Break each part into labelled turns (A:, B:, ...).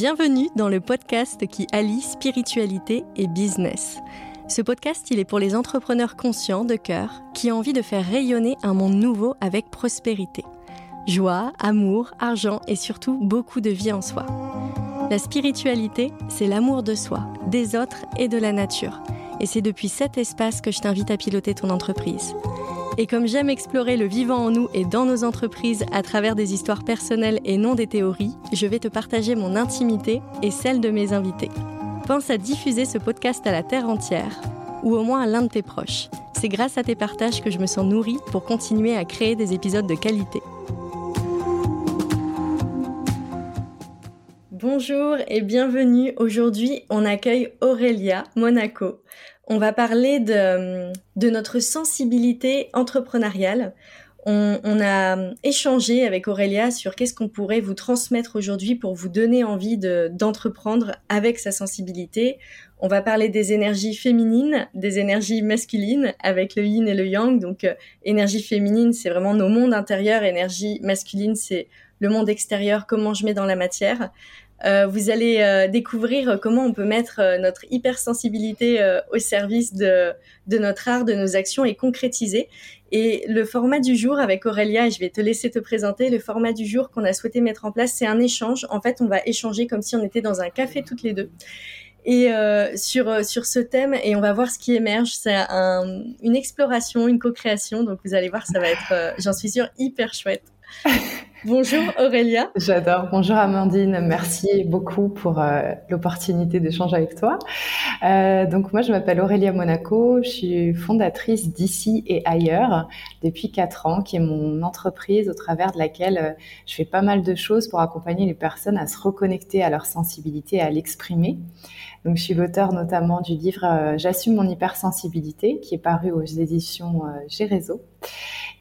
A: Bienvenue dans le podcast qui allie spiritualité et business. Ce podcast, il est pour les entrepreneurs conscients de cœur qui ont envie de faire rayonner un monde nouveau avec prospérité. Joie, amour, argent et surtout beaucoup de vie en soi. La spiritualité, c'est l'amour de soi, des autres et de la nature. Et c'est depuis cet espace que je t'invite à piloter ton entreprise. Et comme j'aime explorer le vivant en nous et dans nos entreprises à travers des histoires personnelles et non des théories, je vais te partager mon intimité et celle de mes invités. Pense à diffuser ce podcast à la terre entière, ou au moins à l'un de tes proches. C'est grâce à tes partages que je me sens nourrie pour continuer à créer des épisodes de qualité. Bonjour et bienvenue. Aujourd'hui, on accueille Aurélia Monaco. On va parler de, notre sensibilité entrepreneuriale. On, a échangé avec Aurélia sur qu'est-ce qu'on pourrait vous transmettre aujourd'hui pour vous donner envie d'entreprendre avec sa sensibilité. On va parler des énergies féminines, des énergies masculines avec le yin et le yang. Donc, euh, énergie féminine, c'est vraiment nos mondes intérieurs. Énergie masculine, c'est le monde extérieur, comment je mets dans la matière. Euh, vous allez euh, découvrir comment on peut mettre euh, notre hypersensibilité au service de, de, notre art, de nos actions et concrétiser. Et le format du jour avec Aurélia, je vais te laisser te présenter, le format du jour qu'on a souhaité mettre en place, c'est un échange. En fait, on va échanger comme si on était dans un café toutes les deux. Et sur, sur ce thème, et on va voir ce qui émerge. C'est un, une exploration, une co-création. Donc vous allez voir, ça va être, j'en suis sûre, hyper chouette. Bonjour Aurélia.
B: J'adore. Bonjour Amandine. Merci beaucoup pour euh, l'opportunité d'échanger avec toi. Euh, donc moi, je m'appelle Aurélia Monaco. Je suis fondatrice d'ici et ailleurs depuis quatre ans, qui est mon entreprise au travers de laquelle euh, je fais pas mal de choses pour accompagner les personnes à se reconnecter à leur sensibilité et à l'exprimer. Donc, je suis l'auteur notamment du livre J'assume mon hypersensibilité, qui est paru aux éditions G Réseau.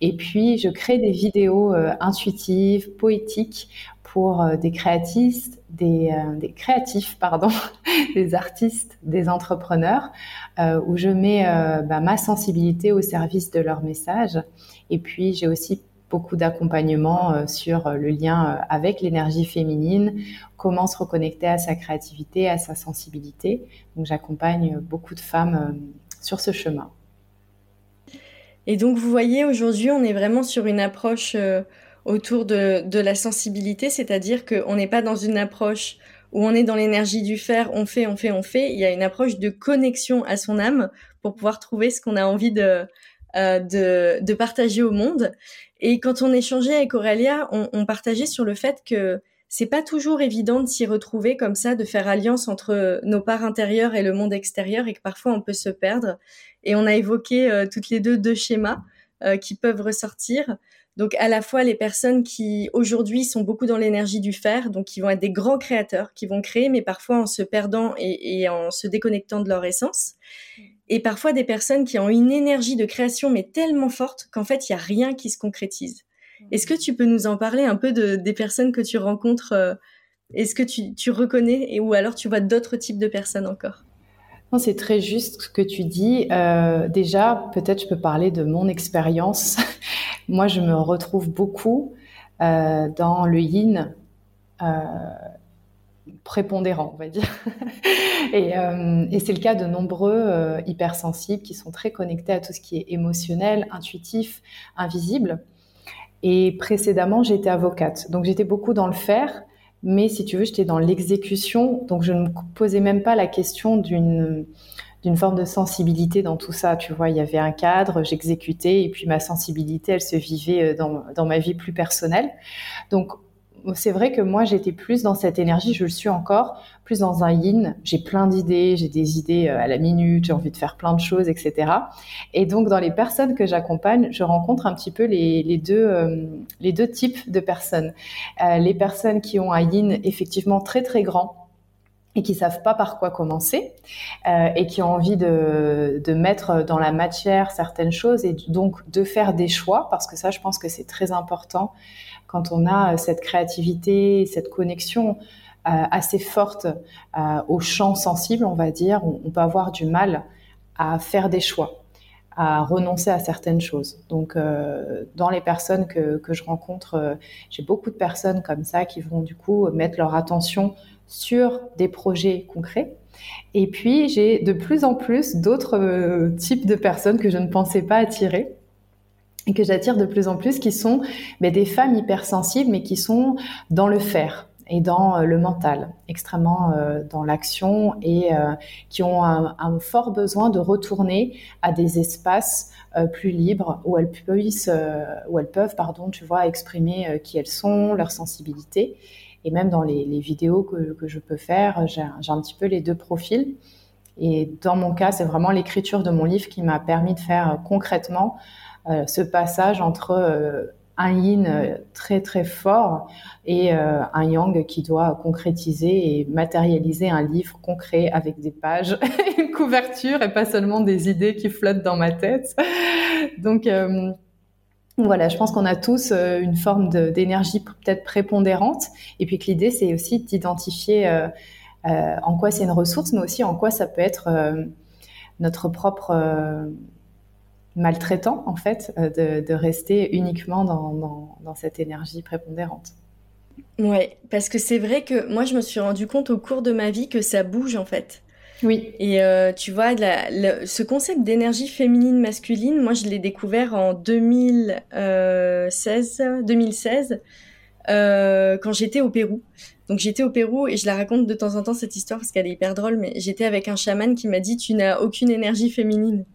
B: Et puis, je crée des vidéos euh, intuitives, poétiques pour euh, des créatistes, des, euh, créatifs, pardon, des artistes, des entrepreneurs, où je mets bah, ma sensibilité au service de leur message. Et puis, j'ai aussi beaucoup d'accompagnement sur le lien avec l'énergie féminine, comment se reconnecter à sa créativité, à sa sensibilité. Donc, j'accompagne beaucoup de femmes sur ce chemin.
A: Et donc, vous voyez, aujourd'hui, on est vraiment sur une approche euh, autour de, de, la sensibilité, c'est-à-dire qu'on n'est pas dans une approche où on est dans l'énergie du faire, on fait, on fait, on fait. Il y a une approche de connexion à son âme pour pouvoir trouver ce qu'on a envie de, euh, de, de, partager au monde. Et quand on échangeait avec Aurélia, on, on partageait sur le fait que c'est pas toujours évident de s'y retrouver comme ça, de faire alliance entre nos parts intérieures et le monde extérieur et que parfois on peut se perdre. Et on a évoqué euh, toutes les deux deux schémas euh, qui peuvent ressortir. Donc à la fois les personnes qui aujourd'hui sont beaucoup dans l'énergie du faire, donc qui vont être des grands créateurs, qui vont créer, mais parfois en se perdant et, en se déconnectant de leur essence. Et parfois des personnes qui ont une énergie de création mais tellement forte qu'en fait il y a rien qui se concrétise. Est-ce que tu peux nous en parler un peu de, des personnes que tu rencontres euh, Est-ce que tu, tu reconnais et, ou alors tu vois d'autres types de personnes encore?
B: C'est très juste ce que tu dis. Euh, déjà, peut-être je peux parler de mon expérience. Moi, je me retrouve beaucoup euh, dans le yin euh, prépondérant, on va dire. et, et c'est le cas de nombreux hypersensibles qui sont très connectés à tout ce qui est émotionnel, intuitif, invisible. Et précédemment, j'étais avocate. Donc j'étais beaucoup dans le faire, mais si tu veux, j'étais dans l'exécution. Donc je ne me posais même pas la question d'une d'une forme de sensibilité dans tout ça. Tu vois, il y avait un cadre, j'exécutais, et puis ma sensibilité, elle se vivait euh, dans, dans ma vie plus personnelle. Donc c'est vrai que moi, j'étais plus dans cette énergie, je le suis encore, plus dans un yin. J'ai plein d'idées, j'ai des idées euh, à la minute, j'ai envie de faire plein de choses, etc. Et donc, dans les personnes que j'accompagne, je rencontre un petit peu les, euh, deux types de personnes. Euh, les personnes qui ont un yin effectivement très, très grand, et qui savent pas par quoi commencer euh, et qui ont envie de, de mettre dans la matière certaines choses et donc de faire des choix parce que ça je pense que c'est très important quand on a cette créativité, cette connexion euh, assez forte euh, au champ sensible, on va dire, on, peut avoir du mal à faire des choix. à renoncer à certaines choses. Donc, euh, dans les personnes que, que je rencontre, euh, j'ai beaucoup de personnes comme ça qui vont du coup mettre leur attention sur des projets concrets. Et puis, j'ai de plus en plus d'autres euh, types de personnes que je ne pensais pas attirer et que j'attire de plus en plus, qui sont ben, des femmes hypersensibles, mais qui sont dans le faire et dans euh, le mental, extrêmement euh, dans l'action et qui ont un, un, fort besoin de retourner à des espaces plus libres où elles puissent, où elles peuvent, pardon, tu vois, exprimer qui elles sont, leur sensibilité. Et même dans les, vidéos que, je peux faire, j'ai un petit peu les deux profils. Et dans mon cas, c'est vraiment l'écriture de mon livre qui m'a permis de faire concrètement euh, ce passage entre euh, un yin euh, très très fort et un yang qui doit concrétiser et matérialiser un livre concret avec des pages, une couverture et pas seulement des idées qui flottent dans ma tête. Donc voilà, je pense qu'on a tous une forme d'énergie peut-être prépondérante et puis que l'idée c'est aussi d'identifier en quoi c'est une ressource mais aussi en quoi ça peut être notre propre maltraitant en fait euh, de, rester uniquement dans, cette énergie prépondérante.
A: Ouais, parce que c'est vrai que moi je me suis rendu compte au cours de ma vie que ça bouge en fait.
B: Oui.
A: Et euh, tu vois, ce concept d'énergie féminine masculine, moi je l'ai découvert en 2016, 2016 euh, quand j'étais au Pérou. Donc j'étais au Pérou et je la raconte de temps en temps cette histoire parce qu'elle est hyper drôle, mais j'étais avec un chaman qui m'a dit tu n'as aucune énergie féminine.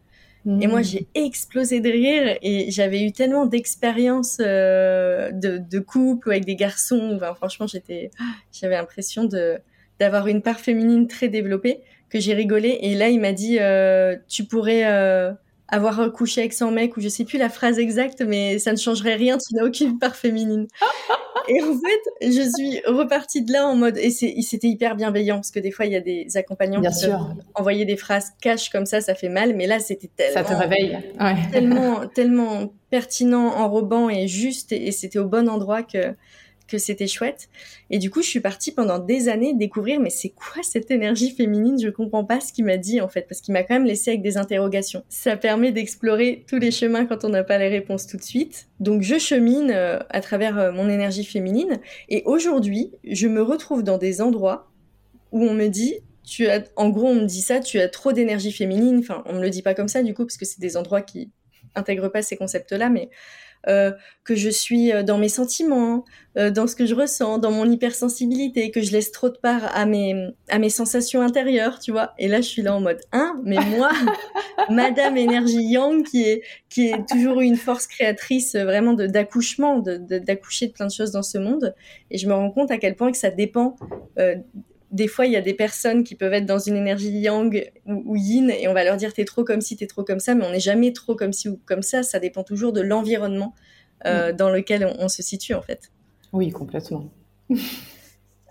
A: Et moi, j'ai explosé de rire et j'avais eu tellement d'expériences euh, de, de, couple avec des garçons. Enfin, franchement, j'étais, j'avais l'impression de d'avoir une part féminine très développée que j'ai rigolé. Et là, il m'a dit, euh, tu pourrais euh, avoir couché avec son mec ou je sais plus la phrase exacte, mais ça ne changerait rien. Tu n'as aucune part féminine. Et en fait, je suis repartie de là en mode et c'était hyper bienveillant parce que des fois il y a des accompagnants
B: Bien
A: qui
B: sûr.
A: envoyer des phrases cash comme ça, ça fait mal, mais là c'était tellement
B: ça te réveille, ouais.
A: tellement tellement pertinent, enrobant et juste et c'était au bon endroit que que c'était chouette. Et du coup, je suis partie pendant des années découvrir, mais c'est quoi cette énergie féminine? Je comprends pas ce qu'il m'a dit en fait, parce qu'il m'a quand même laissé avec des interrogations. Ça permet d'explorer tous les chemins quand on n'a pas les réponses tout de suite. Donc je chemine euh, à travers euh, mon énergie féminine. Et aujourd'hui, je me retrouve dans des endroits où on me dit, tu as, en gros, on me dit ça, tu as trop d'énergie féminine. Enfin, on me le dit pas comme ça du coup, parce que c'est des endroits qui intègrent pas ces concepts-là, mais euh, que je suis euh, dans mes sentiments, euh, dans ce que je ressens, dans mon hypersensibilité, que je laisse trop de part à mes à mes sensations intérieures, tu vois. Et là, je suis là en mode hein, mais moi, Madame énergie Yang, qui est qui est toujours une force créatrice vraiment de d'accouchement, de d'accoucher de, plein de choses dans ce monde. Et je me rends compte à quel point que ça dépend des fois, il y a des personnes qui peuvent être dans une énergie yang ou, yin et on va leur dire t'es trop comme ci, t'es trop comme ça, mais on n'est jamais trop comme ci ou comme ça. Ça dépend toujours de l'environnement euh, dans lequel on, se situe en fait.
B: Oui, complètement.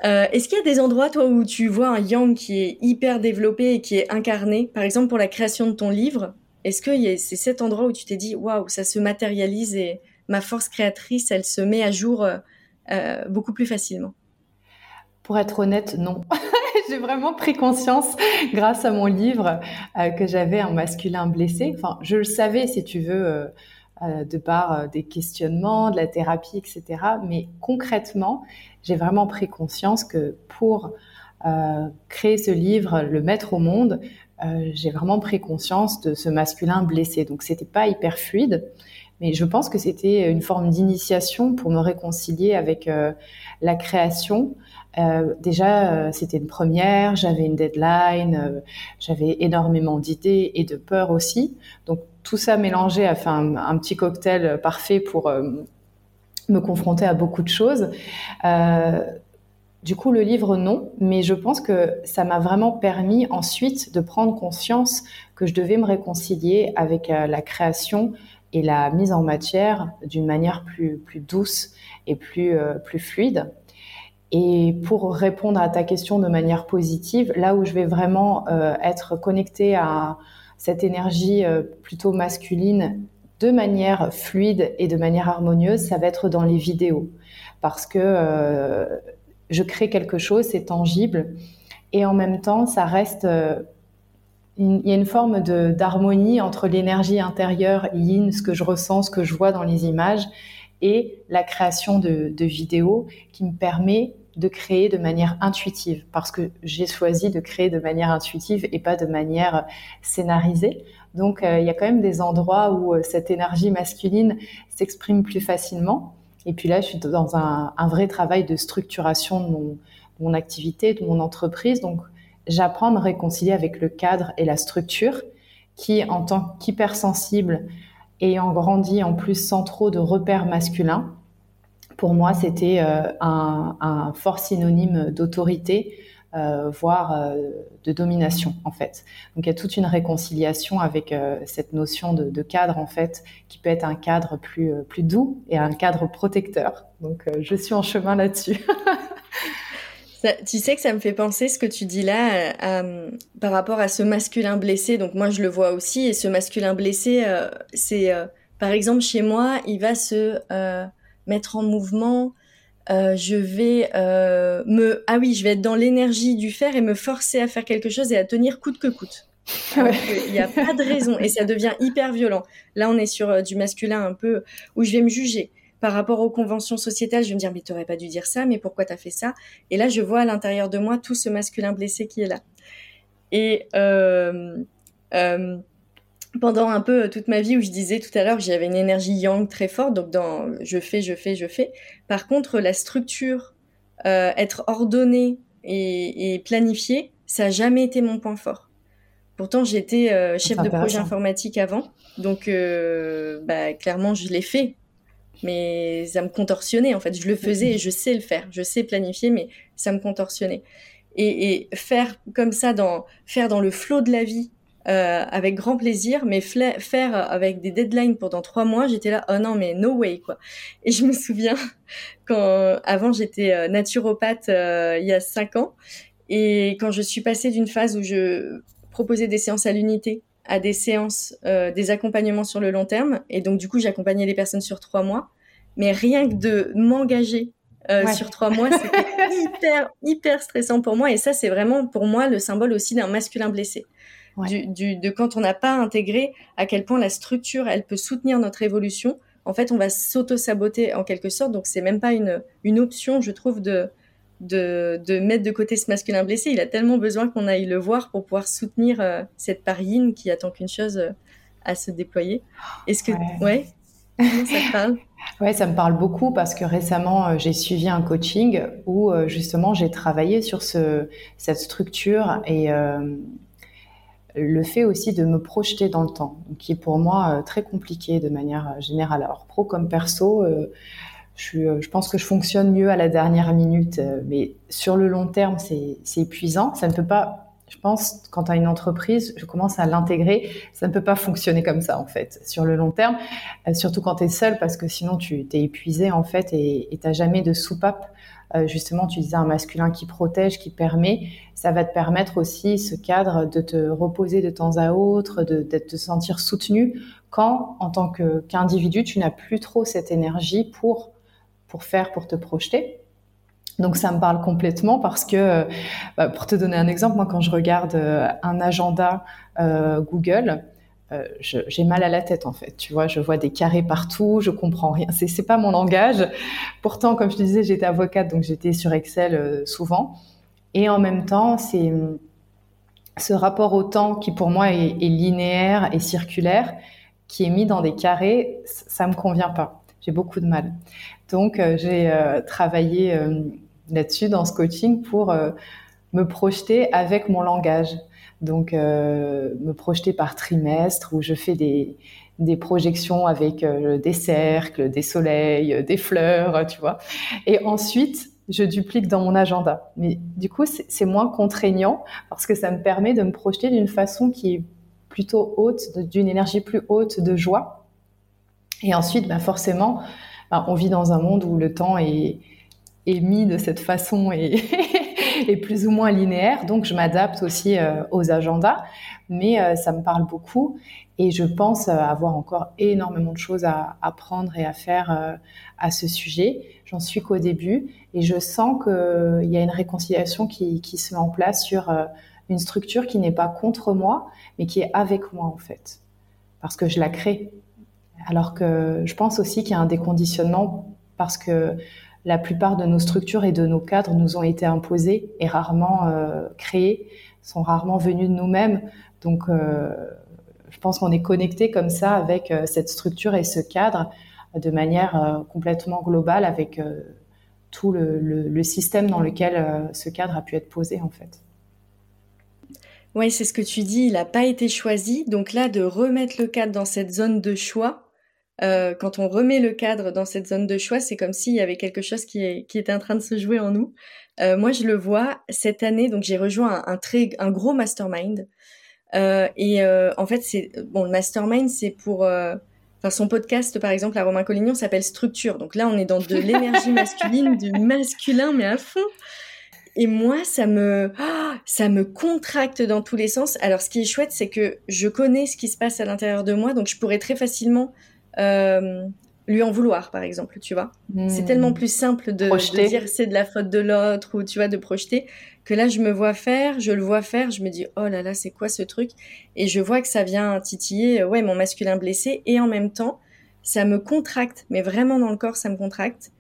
A: Euh, est-ce qu'il y a des endroits, toi, où tu vois un yang qui est hyper développé et qui est incarné? Par exemple, pour la création de ton livre, est-ce que c'est cet endroit où tu t'es dit, waouh, ça se matérialise et ma force créatrice, elle se met à jour euh, beaucoup plus facilement?
B: Pour être honnête, non. J'ai vraiment pris conscience, grâce à mon livre, euh, que j'avais un masculin blessé. Enfin, je le savais, si tu veux, euh, euh, de par des questionnements, de la thérapie, etc. Mais concrètement, j'ai vraiment pris conscience que pour créer ce livre, le mettre au monde, j'ai vraiment pris conscience de ce masculin blessé. Donc, c'était pas hyper fluide. Mais je pense que c'était une forme d'initiation pour me réconcilier avec la création, euh, déjà, euh, c'était une première, j'avais une deadline, euh, j'avais énormément d'idées et de peur aussi. Donc tout ça mélangé a fait un, petit cocktail parfait pour me confronter à beaucoup de choses. du coup, le livre, non, mais je pense que ça m'a vraiment permis ensuite de prendre conscience que je devais me réconcilier avec la création et la mise en matière d'une manière plus, plus douce et plus, plus fluide. Et pour répondre à ta question de manière positive, là où je vais vraiment euh, être connectée à cette énergie euh, plutôt masculine de manière fluide et de manière harmonieuse, ça va être dans les vidéos. Parce que euh, je crée quelque chose, c'est tangible, et en même temps, ça reste il y a une forme d'harmonie entre l'énergie intérieure yin, ce que je ressens, ce que je vois dans les images, et la création de, de vidéos qui me permet de créer de manière intuitive, parce que j'ai choisi de créer de manière intuitive et pas de manière scénarisée. Donc euh, il y a quand même des endroits où euh, cette énergie masculine s'exprime plus facilement. Et puis là, je suis dans un, vrai travail de structuration de mon, mon activité, de mon entreprise. Donc j'apprends à me réconcilier avec le cadre et la structure qui, en tant qu'hypersensible, ayant grandi en plus sans trop de repères masculins, pour moi, c'était euh, un, fort synonyme d'autorité, euh, voire euh, de domination, en fait. Donc, il y a toute une réconciliation avec cette notion de, cadre, en fait, qui peut être un cadre plus doux et un cadre protecteur. Donc, je suis en chemin là-dessus.
A: tu sais que ça me fait penser ce que tu dis là par rapport à ce masculin blessé. Donc moi je le vois aussi et ce masculin blessé, c'est par exemple chez moi, il va se mettre en mouvement. Euh, je vais euh, me ah oui je vais être dans l'énergie du faire et me forcer à faire quelque chose et à tenir coûte que coûte. Il n'y a pas de raison et ça devient hyper violent. Là on est sur euh, du masculin un peu où je vais me juger. Par rapport aux conventions sociétales je vais me dire mais t'aurais pas dû dire ça mais pourquoi t'as fait ça? Et là je vois à l'intérieur de moi tout ce masculin blessé qui est là. Et pendant un peu euh, toute ma vie où je disais tout à l'heure que j'avais une énergie yang très forte, donc dans je fais, je fais, je fais. Par contre, la structure, euh, être ordonnée et, et planifiée, ça n'a jamais été mon point fort. Pourtant, j'étais euh, chef de projet informatique avant, donc euh, bah, clairement, je l'ai fait. Mais ça me contorsionnait, en fait. Je le faisais et je sais le faire. Je sais planifier, mais ça me contorsionnait. Et, et faire comme ça, dans, faire dans le flot de la vie, euh, avec grand plaisir, mais faire avec des deadlines pendant trois mois, j'étais là, oh non, mais no way, quoi. Et je me souviens quand, avant, j'étais euh, naturopathe euh, il y a cinq ans, et quand je suis passée d'une phase où je proposais des séances à l'unité à des séances, des accompagnements sur le long terme, et donc du coup, j'accompagnais les personnes sur trois mois, mais rien que de m'engager sur trois mois, c'était hyper, hyper stressant pour moi. Et ça, c'est vraiment pour moi le symbole aussi d'un masculin blessé du, de quand on n'a pas intégré à quel point la structure, elle peut soutenir notre évolution. En fait, on va s'auto-saboter en quelque sorte. Donc, c'est même pas une, une option, je trouve, de, de, de, mettre de côté ce masculin blessé. Il a tellement besoin qu'on aille le voir pour pouvoir soutenir euh, cette parine qui attend qu'une chose euh, à se déployer. Est-ce que, ouais, ça te parle?
B: Ouais, ça me parle beaucoup parce que récemment euh, j'ai suivi un coaching où justement j'ai travaillé sur ce, cette structure et le fait aussi de me projeter dans le temps, qui est pour moi euh, très compliqué de manière euh, générale. Alors pro comme perso, euh, je, pense que je fonctionne mieux à la dernière minute, mais sur le long terme, c'est épuisant. Ça ne peut pas, je pense, quand as une entreprise, je commence à l'intégrer, ça ne peut pas fonctionner comme ça en fait, sur le long terme, surtout quand tu es seul, parce que sinon tu t'es épuisé en fait et tu n'as jamais de soupape justement, tu disais un masculin qui protège, qui permet, ça va te permettre aussi ce cadre de te reposer de temps à autre, de, te sentir soutenu quand, en tant qu'individu, tu n'as plus trop cette énergie pour pour faire, pour te projeter. Donc ça me parle complètement parce que, euh, bah, pour te donner un exemple, moi quand je regarde euh, un agenda Google, euh, j'ai mal à la tête en fait. Tu vois, je vois des carrés partout, je comprends rien. C'est c'est pas mon langage. Pourtant, comme je te disais, j'étais avocate, donc j'étais sur Excel euh, souvent. Et en même temps, c'est ce rapport au temps qui pour moi est, linéaire et circulaire, qui est mis dans des carrés, ça me convient pas. J'ai beaucoup de mal. Donc euh, j'ai travaillé là-dessus dans ce coaching pour me projeter avec mon langage. Donc, euh, me projeter par trimestre où je fais des, des projections avec euh, des cercles, des soleils, des fleurs, tu vois. Et ensuite, je duplique dans mon agenda. Mais du coup, c'est moins contraignant parce que ça me permet de me projeter d'une façon qui est plutôt haute, d'une énergie plus haute de joie. Et ensuite, ben forcément, ben, on vit dans un monde où le temps est, est mis de cette façon et est plus ou moins linéaire, donc je m'adapte aussi euh, aux agendas, mais euh, ça me parle beaucoup et je pense euh, avoir encore énormément de choses à apprendre et à faire à ce sujet. J'en suis qu'au début et je sens qu'il y a une réconciliation qui, qui, se met en place sur une structure qui n'est pas contre moi, mais qui est avec moi en fait, parce que je la crée. Alors que je pense aussi qu'il y a un déconditionnement parce que la plupart de nos structures et de nos cadres nous ont été imposés et rarement euh, créés, sont rarement venus de nous-mêmes. Donc, euh, je pense qu'on est connecté comme ça avec euh, cette structure et ce cadre de manière complètement globale avec tout le, système dans lequel ce cadre a pu être posé en fait.
A: Oui, c'est ce que tu dis, il n'a pas été choisi. Donc là, de remettre le cadre dans cette zone de choix, euh, quand on remet le cadre dans cette zone de choix, c'est comme s'il y avait quelque chose qui, est, qui était en train de se jouer en nous. Euh, moi, je le vois cette année. Donc, j'ai rejoint un, très, un gros mastermind. Euh, et en fait, c'est bon, le mastermind, c'est pour Enfin, son podcast, par exemple, à Romain Collignon, s'appelle Structure. Donc là, on est dans de l'énergie masculine, du masculin, mais à fond. Et moi, ça me, ça me contracte dans tous les sens. Alors, ce qui est chouette, c'est que je connais ce qui se passe à l'intérieur de moi, donc je pourrais très facilement euh, lui en vouloir, par exemple, tu vois. C'est hmm. tellement plus simple de, de dire c'est de la faute de l'autre ou tu vois de projeter que là je me vois faire, je le vois faire, je me dis oh là là c'est quoi ce truc? Et je vois que ça vient titiller ouais mon masculin blessé et en même temps ça me contracte, mais vraiment dans le corps ça me contracte.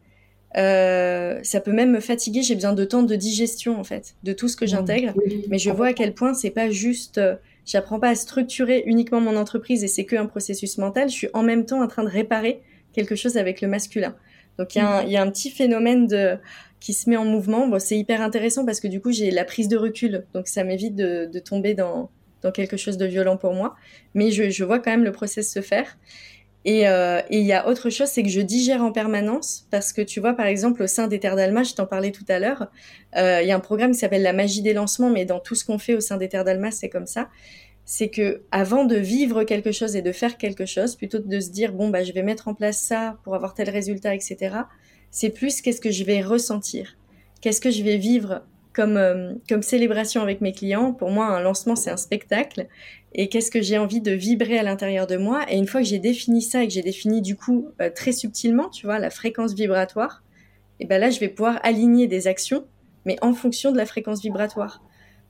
A: Euh, ça peut même me fatiguer. J'ai besoin de temps de digestion en fait de tout ce que hmm. j'intègre, mais je vois à quel point c'est pas juste euh, J'apprends pas à structurer uniquement mon entreprise et c'est qu'un processus mental. Je suis en même temps en train de réparer quelque chose avec le masculin. Donc il y, a un, petit phénomène de, qui se met en mouvement. Bon, c'est hyper intéressant parce que du coup j'ai la prise de recul, donc ça m'évite de, tomber dans, dans quelque chose de violent pour moi. Mais je, je vois quand même le process se faire. Euh, et il y a autre chose, c'est que je digère en permanence parce que tu vois, par exemple, au sein des Terres d'Alma, je t'en parlais tout à l'heure, euh, il y a un programme qui s'appelle la magie des lancements, mais dans tout ce qu'on fait au sein des Terres d'Alma, c'est comme ça. C'est que avant de vivre quelque chose et de faire quelque chose, plutôt que de se dire bon bah je vais mettre en place ça pour avoir tel résultat, etc. C'est plus qu'est-ce que je vais ressentir, qu'est-ce que je vais vivre comme, euh, comme célébration avec mes clients. Pour moi, un lancement, c'est un spectacle. Et qu'est-ce que j'ai envie de vibrer à l'intérieur de moi? Et une fois que j'ai défini ça et que j'ai défini du coup euh, très subtilement, tu vois, la fréquence vibratoire, et ben là, je vais pouvoir aligner des actions, mais en fonction de la fréquence vibratoire.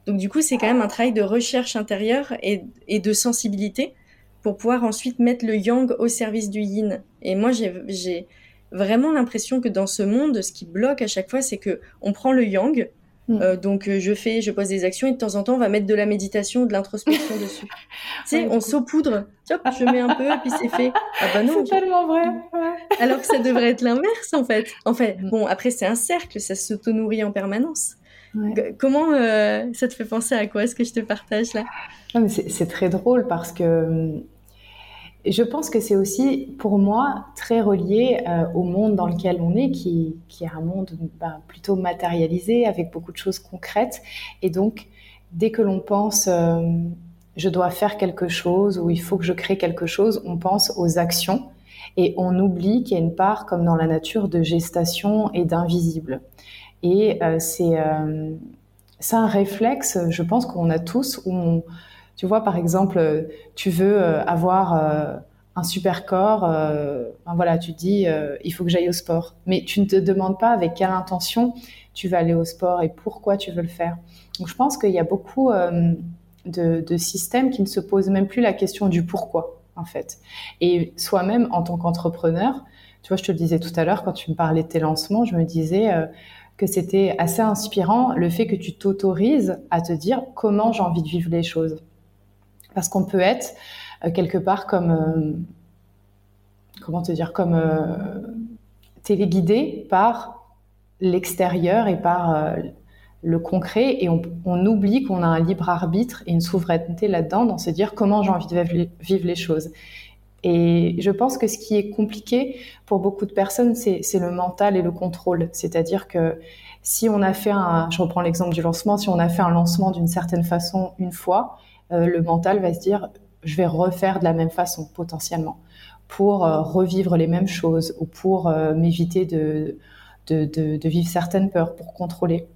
A: Donc du coup, c'est quand même un travail de recherche intérieure et, et de sensibilité pour pouvoir ensuite mettre le yang au service du yin. Et moi, j'ai vraiment l'impression que dans ce monde, ce qui bloque à chaque fois, c'est que on prend le yang, Mm. Euh, donc euh, je fais, je pose des actions et de temps en temps on va mettre de la méditation, de l'introspection dessus. tu sais, on saupoudre. Hop, je mets un peu et puis c'est fait.
B: Ah bah non. C'est tellement vrai.
A: Alors que ça devrait être l'inverse en fait. En fait, mm. bon après c'est un cercle, ça s'auto-nourrit en permanence. Comment euh, ça te fait penser à quoi ce que je te partage là?
B: C'est très drôle parce que hum, je pense que c'est aussi, pour moi, très relié euh, au monde dans lequel on est, qui, est un monde ben, plutôt matérialisé, avec beaucoup de choses concrètes. Et donc, dès que l'on pense, euh, je dois faire quelque chose ou il faut que je crée quelque chose, on pense aux actions et on oublie qu'il y a une part, comme dans la nature, de gestation et d'invisible. Et euh, c'est un réflexe, je pense qu'on a tous, où tu vois, par exemple, euh, tu veux euh, avoir euh, un super corps, voilà, tu dis, il faut que j'aille au sport. Mais tu ne te demandes pas avec quelle intention tu vas aller au sport et pourquoi tu veux le faire. Donc, je pense qu'il y a beaucoup de, systèmes qui ne se posent même plus la question du pourquoi, en fait. Et soi-même, en tant qu'entrepreneur, tu vois, je te le disais tout à l'heure, quand tu me parlais de tes lancements, je me disais que c'était assez inspirant le fait que tu t'autorises à te dire comment j'ai envie de vivre les choses. Parce qu'on peut être euh, quelque part comme, euh, comment te dire, comme euh, téléguidé par l'extérieur et par le concret et on, oublie qu'on a un libre arbitre et une souveraineté là-dedans dans se dire comment j'ai envie de vivre les choses. Et je pense que ce qui est compliqué pour beaucoup de personnes, c'est le mental et le contrôle. C'est-à-dire que si on a fait je reprends l'exemple du lancement, si on a fait un lancement d'une certaine façon une fois, euh, le mental va se dire je vais refaire de la même façon potentiellement pour euh, revivre les mêmes choses ou pour euh, m'éviter de, de, vivre certaines peurs, pour contrôler.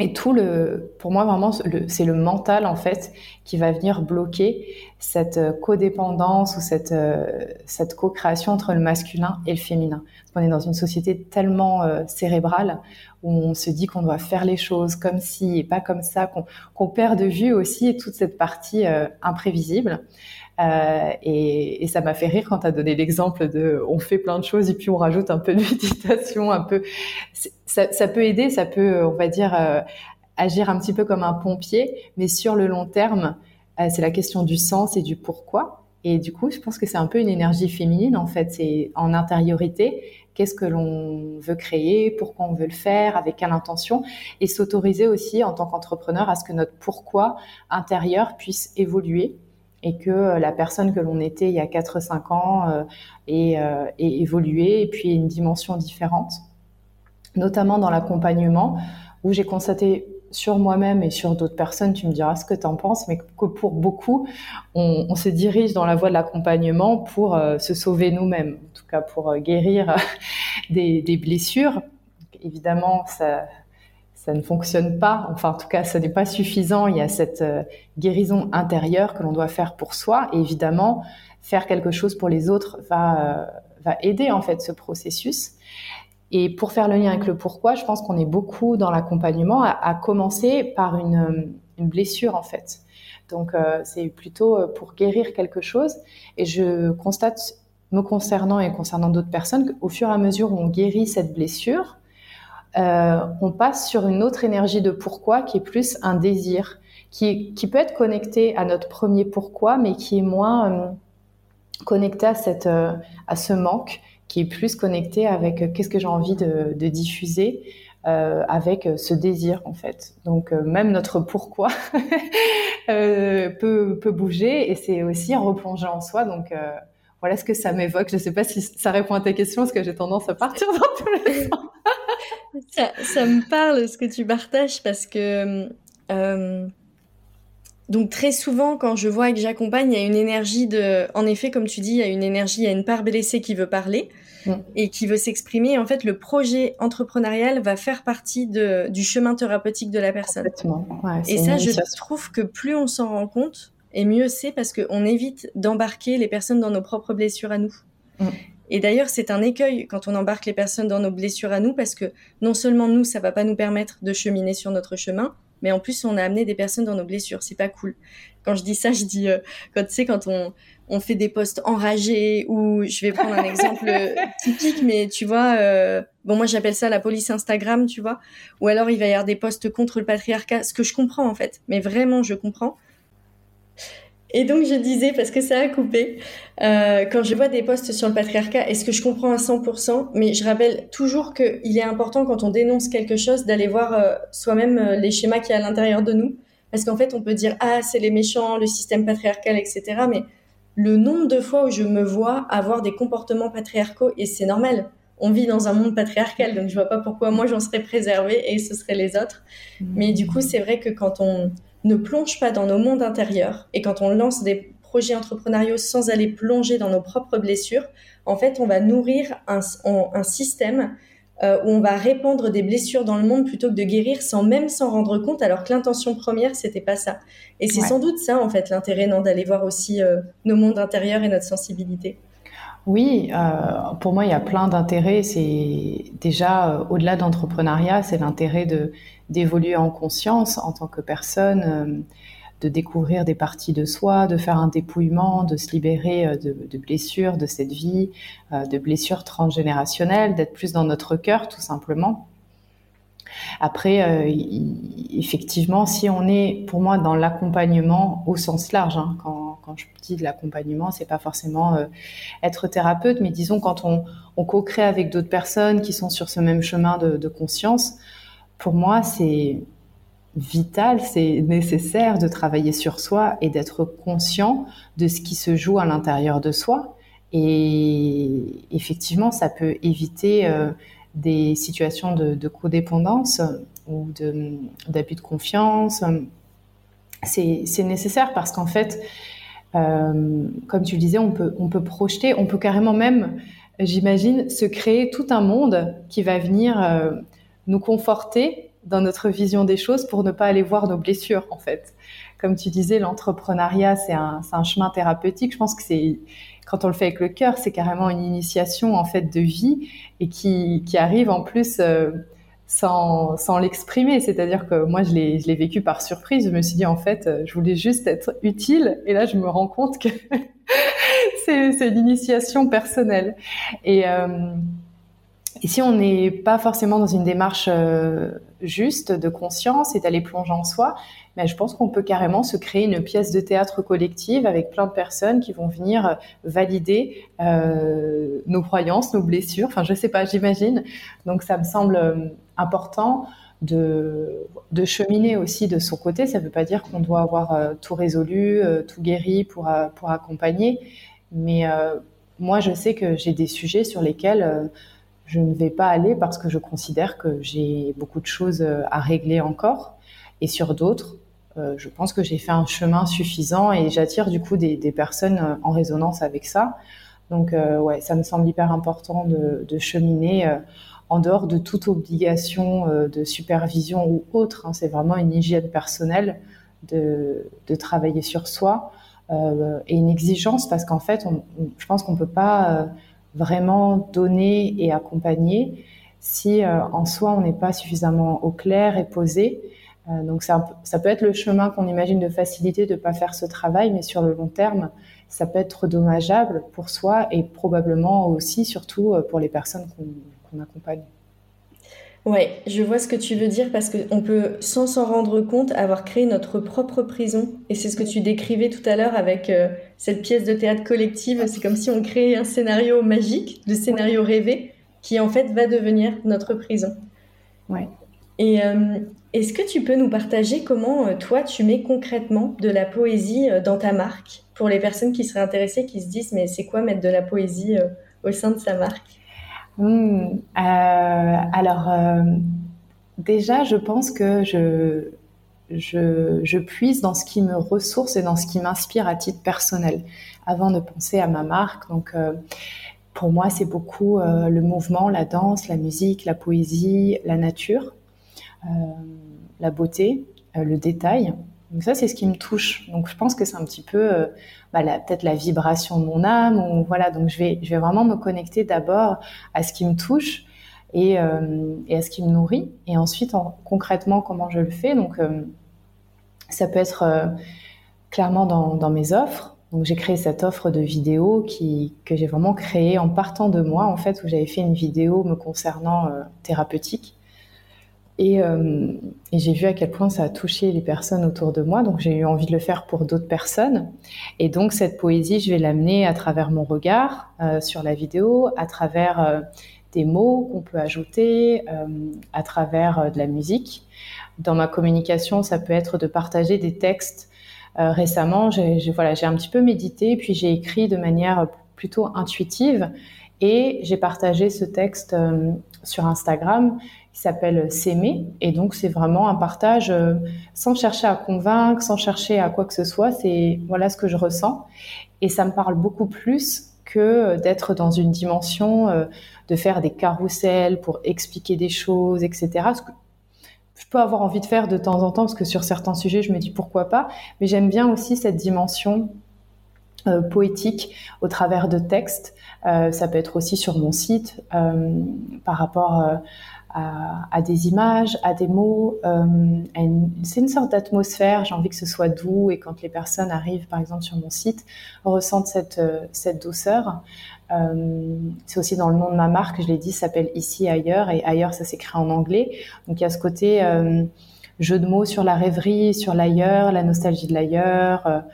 B: Et tout le, pour moi vraiment, c'est le mental en fait qui va venir bloquer cette euh, codépendance ou cette euh, cette co-création entre le masculin et le féminin. On est dans une société tellement euh, cérébrale où on se dit qu'on doit faire les choses comme si et pas comme ça, qu'on perd de vue aussi toute cette partie imprévisible. Et, et, ça m'a fait rire quand tu as donné l'exemple de on fait plein de choses et puis on rajoute un peu de méditation, un peu. Ça, peut aider, ça peut, on va dire, euh, agir un petit peu comme un pompier, mais sur le long terme, euh, c'est la question du sens et du pourquoi. Et du coup, je pense que c'est un peu une énergie féminine en fait, c'est en intériorité. Qu'est-ce que l'on veut créer, pourquoi on veut le faire, avec quelle intention, et s'autoriser aussi en tant qu'entrepreneur à ce que notre pourquoi intérieur puisse évoluer et que euh, la personne que l'on était il y a 4-5 ans ait, euh, évolué et puis une dimension différente, notamment dans l'accompagnement, où j'ai constaté sur moi-même et sur d'autres personnes, tu me diras ce que tu en penses, mais que pour beaucoup, on, se dirige dans la voie de l'accompagnement pour euh, se sauver nous-mêmes, en tout cas pour guérir des, des blessures. Évidemment, ça, ça ne fonctionne pas. Enfin, en tout cas, ça n'est pas suffisant. Il y a cette euh, guérison intérieure que l'on doit faire pour soi. Et évidemment, faire quelque chose pour les autres va, euh, va aider en fait ce processus. Et pour faire le lien avec le pourquoi, je pense qu'on est beaucoup dans l'accompagnement à, commencer par une, euh, une, blessure en fait. Donc c'est plutôt pour guérir quelque chose. Et je constate, me concernant et concernant d'autres personnes, qu'au fur et à mesure où on guérit cette blessure, euh, on passe sur une autre énergie de pourquoi qui est plus un désir, qui, peut être connecté à notre premier pourquoi, mais qui est moins euh, connecté à, cette, euh, à ce manque, qui est plus connecté avec qu'est-ce que j'ai envie de, de diffuser. avec ce désir en fait. Donc même notre pourquoi peut, peut bouger et c'est aussi replonger en soi. Donc voilà ce que ça m'évoque. Je ne sais pas si ça répond à ta question parce que j'ai tendance à partir dans tous les sens
A: ça, me parle ce que tu partages parce que euh, donc très souvent quand je vois et que j'accompagne, il y a une énergie de, en effet comme tu dis, il y a une énergie, il y a une part blessée qui veut parler et qui veut s'exprimer. En fait, le projet entrepreneurial va faire partie de, du chemin thérapeutique de la personne. et ça, je trouve que plus on s'en rend compte, et mieux c'est parce qu'on évite d'embarquer les personnes dans nos propres blessures à nous. Et d'ailleurs, c'est un écueil quand on embarque les personnes dans nos blessures à nous, parce que non seulement nous, ça va pas nous permettre de cheminer sur notre chemin, mais en plus, on a amené des personnes dans nos blessures. C'est pas cool. Quand je dis ça, je dis euh, quand tu sais quand on on fait des posts enragés ou je vais prendre un exemple typique, mais tu vois, euh, bon moi j'appelle ça la police Instagram, tu vois, ou alors il va y avoir des posts contre le patriarcat, ce que je comprends en fait, mais vraiment je comprends. Et donc je disais, parce que ça a coupé, euh, quand je vois des posts sur le patriarcat, est-ce que je comprends à 100% Mais je rappelle toujours qu'il est important quand on dénonce quelque chose d'aller voir euh, soi-même euh, les schémas qu'il y a à l'intérieur de nous. Parce qu'en fait, on peut dire, ah, c'est les méchants, le système patriarcal, etc. Mais le nombre de fois où je me vois avoir des comportements patriarcaux, et c'est normal, on vit dans un monde patriarcal, donc je vois pas pourquoi moi j'en serais préservée et ce seraient les autres. Mmh. Mais du coup, c'est vrai que quand on ne plonge pas dans nos mondes intérieurs et quand on lance des projets entrepreneuriaux sans aller plonger dans nos propres blessures, en fait, on va nourrir un, un système euh, où on va répandre des blessures dans le monde plutôt que de guérir sans même s'en rendre compte, alors que l'intention première, c'était pas ça. Et c'est sans doute ça, en fait, l'intérêt, non, d'aller voir aussi euh, nos mondes intérieurs et notre sensibilité.
B: Oui, euh, pour moi, il y a plein d'intérêts. C'est déjà euh, au-delà d'entrepreneuriat, c'est l'intérêt de d'évoluer en conscience en tant que personne, euh, de découvrir des parties de soi, de faire un dépouillement, de se libérer de, de blessures de cette vie, de blessures transgénérationnelles, d'être plus dans notre cœur, tout simplement. Après, euh, effectivement, si on est, pour moi, dans l'accompagnement au sens large, hein, quand, quand, je dis de l'accompagnement, c'est pas forcément euh, être thérapeute, mais disons quand on, co-crée avec d'autres personnes qui sont sur ce même chemin de conscience, pour moi, c'est vital, c'est nécessaire de travailler sur soi et d'être conscient de ce qui se joue à l'intérieur de soi. Et effectivement, ça peut éviter euh, des situations de, codépendance ou d'abus de, confiance. C'est nécessaire parce qu'en fait, euh, comme tu le disais, on peut, on peut projeter, on peut carrément même, j'imagine, se créer tout un monde qui va venir euh, nous conforter dans notre vision des choses pour ne pas aller voir nos blessures, en fait. Comme tu disais, l'entrepreneuriat, c'est un, un, chemin thérapeutique. Je pense que c'est, quand on le fait avec le cœur, c'est carrément une initiation, en fait, de vie et qui, qui arrive en plus euh, sans, sans l'exprimer. C'est-à-dire que moi, je l'ai, vécu par surprise. Je me suis dit, en fait, euh, je voulais juste être utile. Et là, je me rends compte que c'est, c'est une initiation personnelle. Et, euh, et si on n'est pas forcément dans une démarche euh, juste de conscience et d'aller plonger en soi, ben, je pense qu'on peut carrément se créer une pièce de théâtre collective avec plein de personnes qui vont venir euh, valider euh, nos croyances, nos blessures. Enfin, je sais pas, j'imagine. Donc, ça me semble important de, cheminer aussi de son côté. Ça ne veut pas dire qu'on doit avoir tout résolu, tout guéri pour, pour accompagner. Mais moi, je sais que j'ai des sujets sur lesquels je ne vais pas aller parce que je considère que j'ai beaucoup de choses euh, à régler encore. Et sur d'autres, euh, je pense que j'ai fait un chemin suffisant et j'attire du coup des, personnes euh, en résonance avec ça. Donc ouais, ça me semble hyper important de, cheminer en dehors de toute obligation de supervision ou autre. Hein. C'est vraiment une hygiène personnelle de, travailler sur soi et une exigence parce qu'en fait, je pense qu'on peut pas vraiment donner et accompagner si euh, en soi on n'est pas suffisamment au clair et posé. Euh, donc ça, ça, peut être le chemin qu'on imagine de faciliter de ne pas faire ce travail, mais sur le long terme, ça peut être dommageable pour soi et probablement aussi, surtout euh, pour les personnes qu'on accompagne.
A: Ouais, je vois ce que tu veux dire parce qu'on peut, sans s'en rendre compte, avoir créé notre propre prison. Et c'est ce que tu décrivais tout à l'heure avec euh, cette pièce de théâtre collective. C'est comme si on créait un scénario magique, le scénario rêvé, qui en fait va devenir notre prison.
B: Ouais.
A: Et euh, est-ce que tu peux nous partager comment euh, toi tu mets concrètement de la poésie dans ta marque? Pour les personnes qui seraient intéressées, qui se disent mais c'est quoi mettre de la poésie au sein de sa marque?
B: Hmm, euh, alors, euh, déjà, je pense que je, je, je, puise dans ce qui me ressource et dans ce qui m'inspire à titre personnel avant de penser à ma marque. Donc, euh, pour moi, c'est beaucoup le mouvement, la danse, la musique, la poésie, la nature, la beauté, le détail. Donc ça, c'est ce qui me touche. Donc je pense que c'est un petit peu euh, bah, peut-être la vibration de mon âme. Ou, voilà, donc je vais, je vais vraiment me connecter d'abord à ce qui me touche et, euh, à ce qui me nourrit. Et ensuite, en, concrètement, comment je le fais. Donc euh, ça peut être clairement dans, dans, mes offres. Donc j'ai créé cette offre de vidéo qui, que j'ai vraiment créée en partant de moi, en fait, où j'avais fait une vidéo me concernant thérapeutique. Et, euh, et j'ai vu à quel point ça a touché les personnes autour de moi, donc j'ai eu envie de le faire pour d'autres personnes. Et donc cette poésie, je vais l'amener à travers mon regard euh, sur la vidéo, à travers euh, des mots qu'on peut ajouter, à travers de la musique. Dans ma communication, ça peut être de partager des textes. Récemment, j'ai un petit peu médité, puis j'ai écrit de manière plutôt intuitive, et j'ai partagé ce texte sur Instagram s'appelle S'aimer. Et donc, c'est vraiment un partage euh, sans chercher à convaincre, sans chercher à quoi que ce soit. C'est voilà ce que je ressens. Et ça me parle beaucoup plus que d'être dans une dimension euh, de faire des carousels pour expliquer des choses, etc. Ce que je peux avoir envie de faire de temps en temps, parce que sur certains sujets, je me dis pourquoi pas. Mais j'aime bien aussi cette dimension euh, poétique au travers de textes. Ça peut être aussi sur mon site par rapport à, à, des images, à des mots. Euh, c'est une sorte d'atmosphère. J'ai envie que ce soit doux et quand les personnes arrivent, par exemple, sur mon site, ressentent cette, euh, cette douceur. Euh, c'est aussi dans le nom de ma marque, je l'ai dit, s'appelle Ici Ailleurs et Ailleurs, ça s'écrit en anglais. Donc il y a ce côté euh, jeu de mots sur la rêverie, sur l'ailleurs, la nostalgie de l'ailleurs.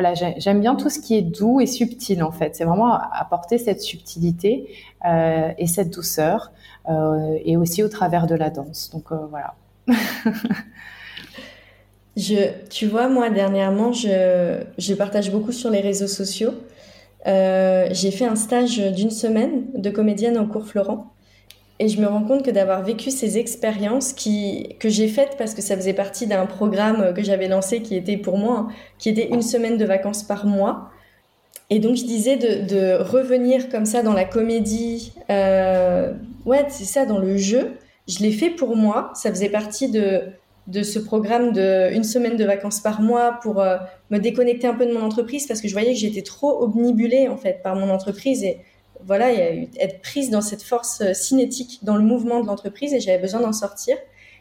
B: Voilà, j'aime bien tout ce qui est doux et subtil en fait. C'est vraiment apporter cette subtilité euh, et cette douceur euh, et aussi au travers de la danse. Donc euh, voilà.
A: je, tu vois, moi dernièrement, je, partage beaucoup sur les réseaux sociaux. J'ai fait un stage d'une semaine de comédienne en cours Florent. Et je me rends compte que d'avoir vécu ces expériences qui, que j'ai faites parce que ça faisait partie d'un programme que j'avais lancé qui était pour moi, qui était une semaine de vacances par mois. Et donc je disais de, de revenir comme ça dans la comédie, euh, ouais, c'est ça, dans le jeu. je l'ai fait pour moi. Ça faisait partie de, de ce programme de une semaine de vacances par mois pour euh, me déconnecter un peu de mon entreprise parce que je voyais que j'étais trop omnibulée en fait par mon entreprise voilà, être prise dans cette force euh, cinétique, dans le mouvement de l'entreprise et j'avais besoin d'en sortir.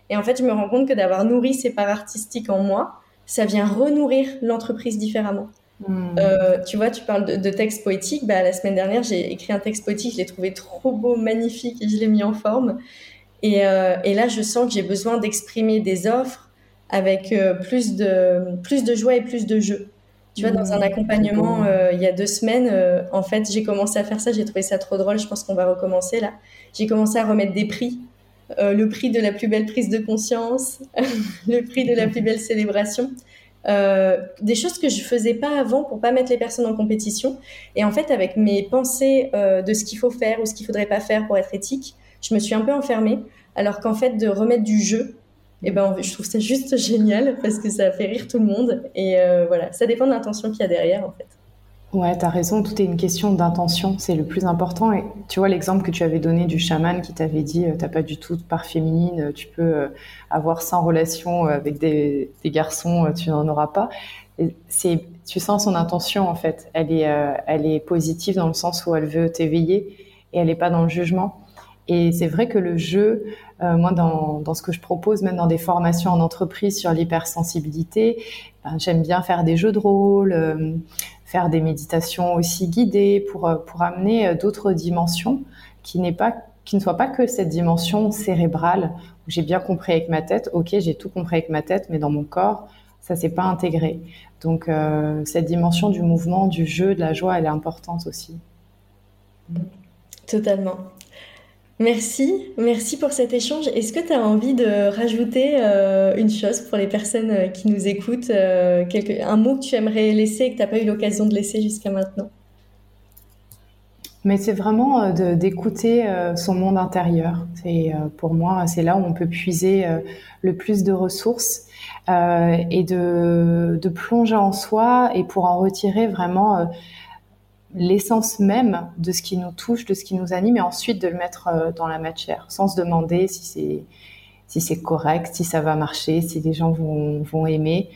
A: Et en fait, je me rends compte que d'avoir nourri ces parts artistiques en moi, ça vient renourrir l'entreprise différemment. Hmm. Euh, tu vois, tu parles de, de texte poétique. Bah, la semaine dernière, j'ai écrit un texte poétique, je l'ai trouvé trop beau, magnifique et je l'ai mis en forme. Et, euh, et là, je sens que j'ai besoin d'exprimer des offres avec euh, plus, de, plus de joie et plus de jeu. Tu vois, dans un accompagnement, euh, il y a deux semaines, en fait, j'ai commencé à faire ça, j'ai trouvé ça trop drôle, je pense qu'on va recommencer là. J'ai commencé à remettre des prix. le prix de la plus belle prise de conscience, le prix de la plus belle célébration. des choses que je faisais pas avant pour pas mettre les personnes en compétition. Et en fait, avec mes pensées de ce qu'il faut faire ou ce qu'il faudrait pas faire pour être éthique, je me suis un peu enfermée. Alors qu'en fait, de remettre du jeu, eh ben, je trouve ça juste génial parce que ça fait rire tout le monde. Et euh, voilà, ça dépend de l'intention qu'il y a derrière, en fait.
B: Ouais, tu as raison, tout est une question d'intention, c'est le plus important. Et tu vois l'exemple que tu avais donné du chaman qui t'avait dit euh, t'as pas du tout de part féminine, tu peux euh, avoir 100 relations avec des, garçons, tu n'en auras pas. C'est, tu sens son intention en fait, elle est, elle est positive dans le sens où elle veut t'éveiller et elle n'est pas dans le jugement. Et c'est vrai que le jeu, euh, moi, dans, ce que je propose, même dans des formations en entreprise sur l'hypersensibilité, ben, j'aime bien faire des jeux de rôle, euh, faire des méditations aussi guidées pour, euh, pour amener d'autres dimensions qui pas qui ne soit pas que cette dimension cérébrale où j'ai bien compris avec ma tête, ok, j'ai tout compris avec ma tête, mais dans mon corps, ça s'est pas intégré. Donc cette dimension du mouvement, du jeu, de la joie, elle est importante aussi.
A: Totalement. Merci, merci pour cet échange. Est-ce que tu as envie de rajouter euh, une chose pour les personnes euh, qui nous écoutent, euh, un mot que tu aimerais laisser et que tu n'as pas eu l'occasion de laisser jusqu'à maintenant?
B: Mais c'est vraiment d'écouter son monde intérieur. C'est pour moi, c'est là où on peut puiser le plus de ressources et de, de, plonger en soi et pour en retirer vraiment l'essence même de ce qui nous touche, de ce qui nous anime, et ensuite de le mettre euh, dans la matière, sans se demander si c'est si c'est correct, si ça va marcher, si les gens vont, vont aimer.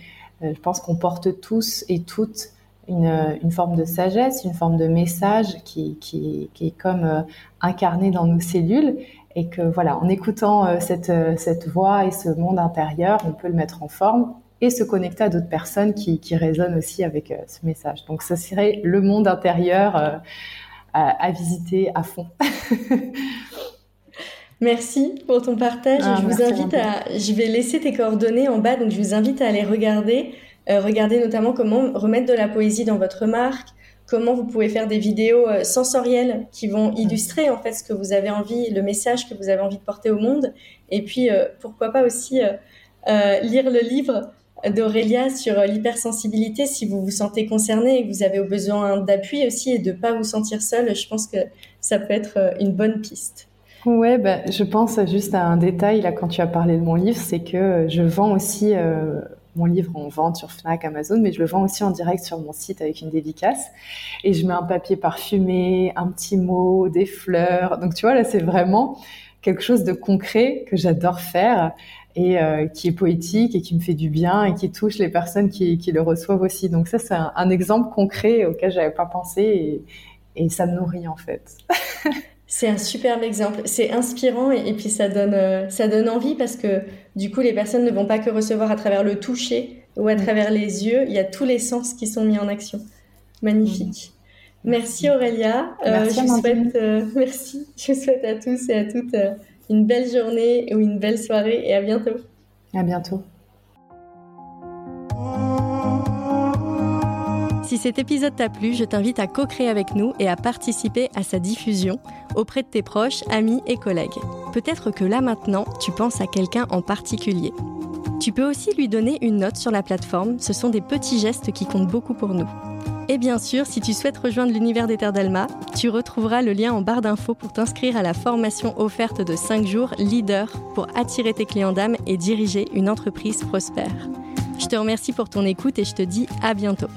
B: Euh, je pense qu'on porte tous et toutes une, une, forme de sagesse, une forme de message qui, qui, est comme euh, incarné dans nos cellules et que voilà, en écoutant cette, cette voix et ce monde intérieur, on peut le mettre en forme et se connecter à d'autres personnes qui, qui, résonnent aussi avec euh, ce message. Donc, ce serait le monde intérieur euh, à, visiter à fond.
A: Merci pour ton partage. Ah, je vous invite à, je vais laisser tes coordonnées en bas, donc je vous invite à aller regarder, euh, regarder notamment comment remettre de la poésie dans votre marque, comment vous pouvez faire des vidéos sensorielles qui vont illustrer en fait ce que vous avez envie, le message que vous avez envie de porter au monde, et puis pourquoi pas aussi lire le livre d'Aurélia sur l'hypersensibilité. Si vous vous sentez concerné et que vous avez besoin d'appui aussi et de pas vous sentir seul, je pense que ça peut être euh, une bonne piste.
B: Ouais, bah, je pense juste à un détail là quand tu as parlé de mon livre, c'est que je vends aussi euh, mon livre en vente sur Fnac, Amazon, mais je le vends aussi en direct sur mon site avec une dédicace et je mets un papier parfumé, un petit mot, des fleurs. Donc tu vois là, c'est vraiment quelque chose de concret que j'adore faire et euh, qui est poétique et qui me fait du bien et qui touche les personnes qui, qui le reçoivent aussi. Donc ça, c'est un, exemple concret auquel j'avais pas pensé et, et, ça me nourrit en fait.
A: c'est un superbe exemple. C'est inspirant et, puis ça donne, euh, ça donne envie parce que du coup, les personnes ne vont pas que recevoir à travers le toucher ou à mm. travers les yeux. Il y a tous les sens qui sont mis en action. Magnifique. Mm. Merci Aurélia.
B: Euh, merci,
A: je souhaite, merci. Je souhaite à tous et à toutes une belle journée ou une belle soirée et à bientôt.
B: À bientôt.
A: Si cet épisode t'a plu, je t'invite à co-créer avec nous et à participer à sa diffusion auprès de tes proches, amis et collègues. Peut-être que là maintenant, tu penses à quelqu'un en particulier. Tu peux aussi lui donner une note sur la plateforme, ce sont des petits gestes qui comptent beaucoup pour nous. Et bien sûr, si tu souhaites rejoindre l'univers des Terres d'Alma, tu retrouveras le lien en barre d'infos pour t'inscrire à la formation offerte de 5 jours Leader pour attirer tes clients d'âme et diriger une entreprise prospère. Je te remercie pour ton écoute et je te dis à bientôt.